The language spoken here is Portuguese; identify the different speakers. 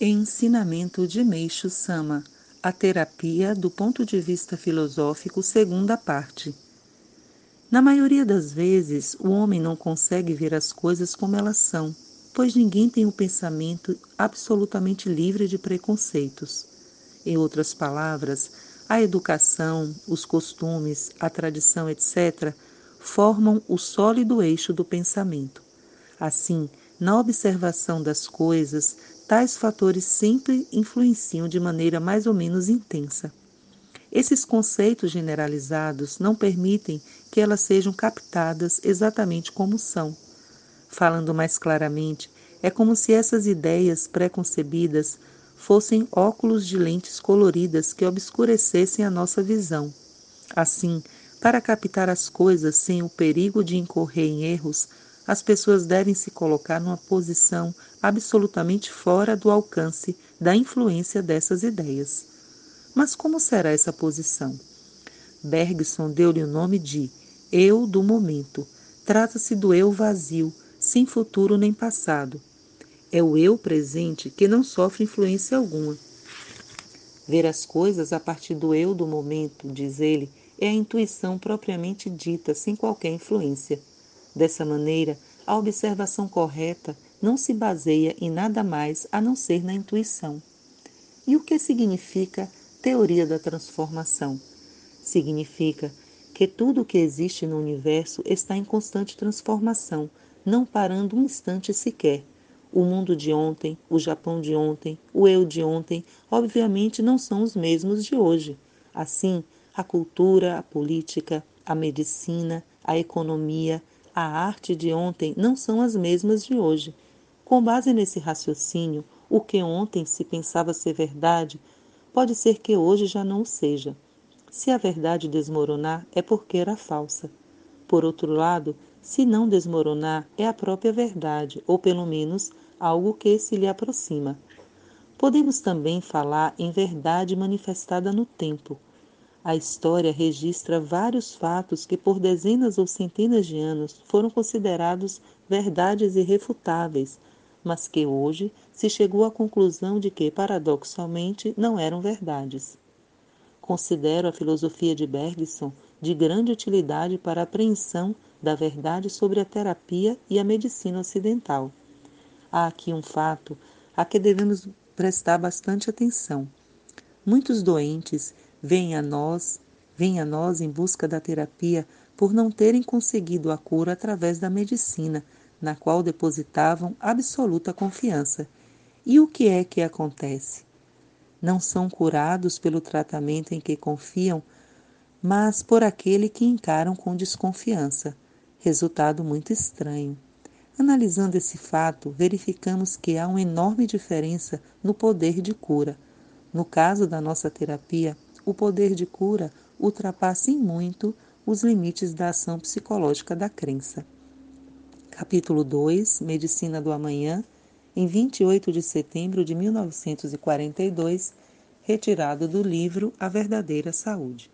Speaker 1: e ensinamento de Meixo Sama, a terapia do ponto de vista filosófico, segunda parte. Na maioria das vezes, o homem não consegue ver as coisas como elas são, pois ninguém tem o um pensamento absolutamente livre de preconceitos. Em outras palavras, a educação, os costumes, a tradição, etc., formam o sólido eixo do pensamento. Assim, na observação das coisas, tais fatores sempre influenciam de maneira mais ou menos intensa. Esses conceitos generalizados não permitem que elas sejam captadas exatamente como são. Falando mais claramente, é como se essas ideias preconcebidas fossem óculos de lentes coloridas que obscurecessem a nossa visão. Assim, para captar as coisas sem o perigo de incorrer em erros, as pessoas devem se colocar numa posição absolutamente fora do alcance da influência dessas ideias. Mas como será essa posição? Bergson deu-lhe o nome de eu do momento. Trata-se do eu vazio, sem futuro nem passado. É o eu presente que não sofre influência alguma. Ver as coisas a partir do eu do momento, diz ele, é a intuição propriamente dita, sem qualquer influência. Dessa maneira, a observação correta não se baseia em nada mais a não ser na intuição. E o que significa teoria da transformação? Significa que tudo o que existe no universo está em constante transformação, não parando um instante sequer. O mundo de ontem, o Japão de ontem, o eu de ontem, obviamente não são os mesmos de hoje. Assim, a cultura, a política, a medicina, a economia, a arte de ontem não são as mesmas de hoje. Com base nesse raciocínio, o que ontem se pensava ser verdade, pode ser que hoje já não o seja. Se a verdade desmoronar, é porque era falsa. Por outro lado, se não desmoronar, é a própria verdade, ou pelo menos algo que se lhe aproxima. Podemos também falar em verdade manifestada no tempo, a história registra vários fatos que, por dezenas ou centenas de anos, foram considerados verdades irrefutáveis, mas que hoje se chegou à conclusão de que, paradoxalmente, não eram verdades. Considero a filosofia de Bergson de grande utilidade para a apreensão da verdade sobre a terapia e a medicina ocidental. Há aqui um fato a que devemos prestar bastante atenção. Muitos doentes vêm a nós, vêm a nós em busca da terapia por não terem conseguido a cura através da medicina, na qual depositavam absoluta confiança. E o que é que acontece? Não são curados pelo tratamento em que confiam, mas por aquele que encaram com desconfiança. Resultado muito estranho. Analisando esse fato, verificamos que há uma enorme diferença no poder de cura. No caso da nossa terapia, o poder de cura ultrapassa em muito os limites da ação psicológica da crença. Capítulo 2 Medicina do Amanhã, em 28 de setembro de 1942, retirado do livro A Verdadeira Saúde.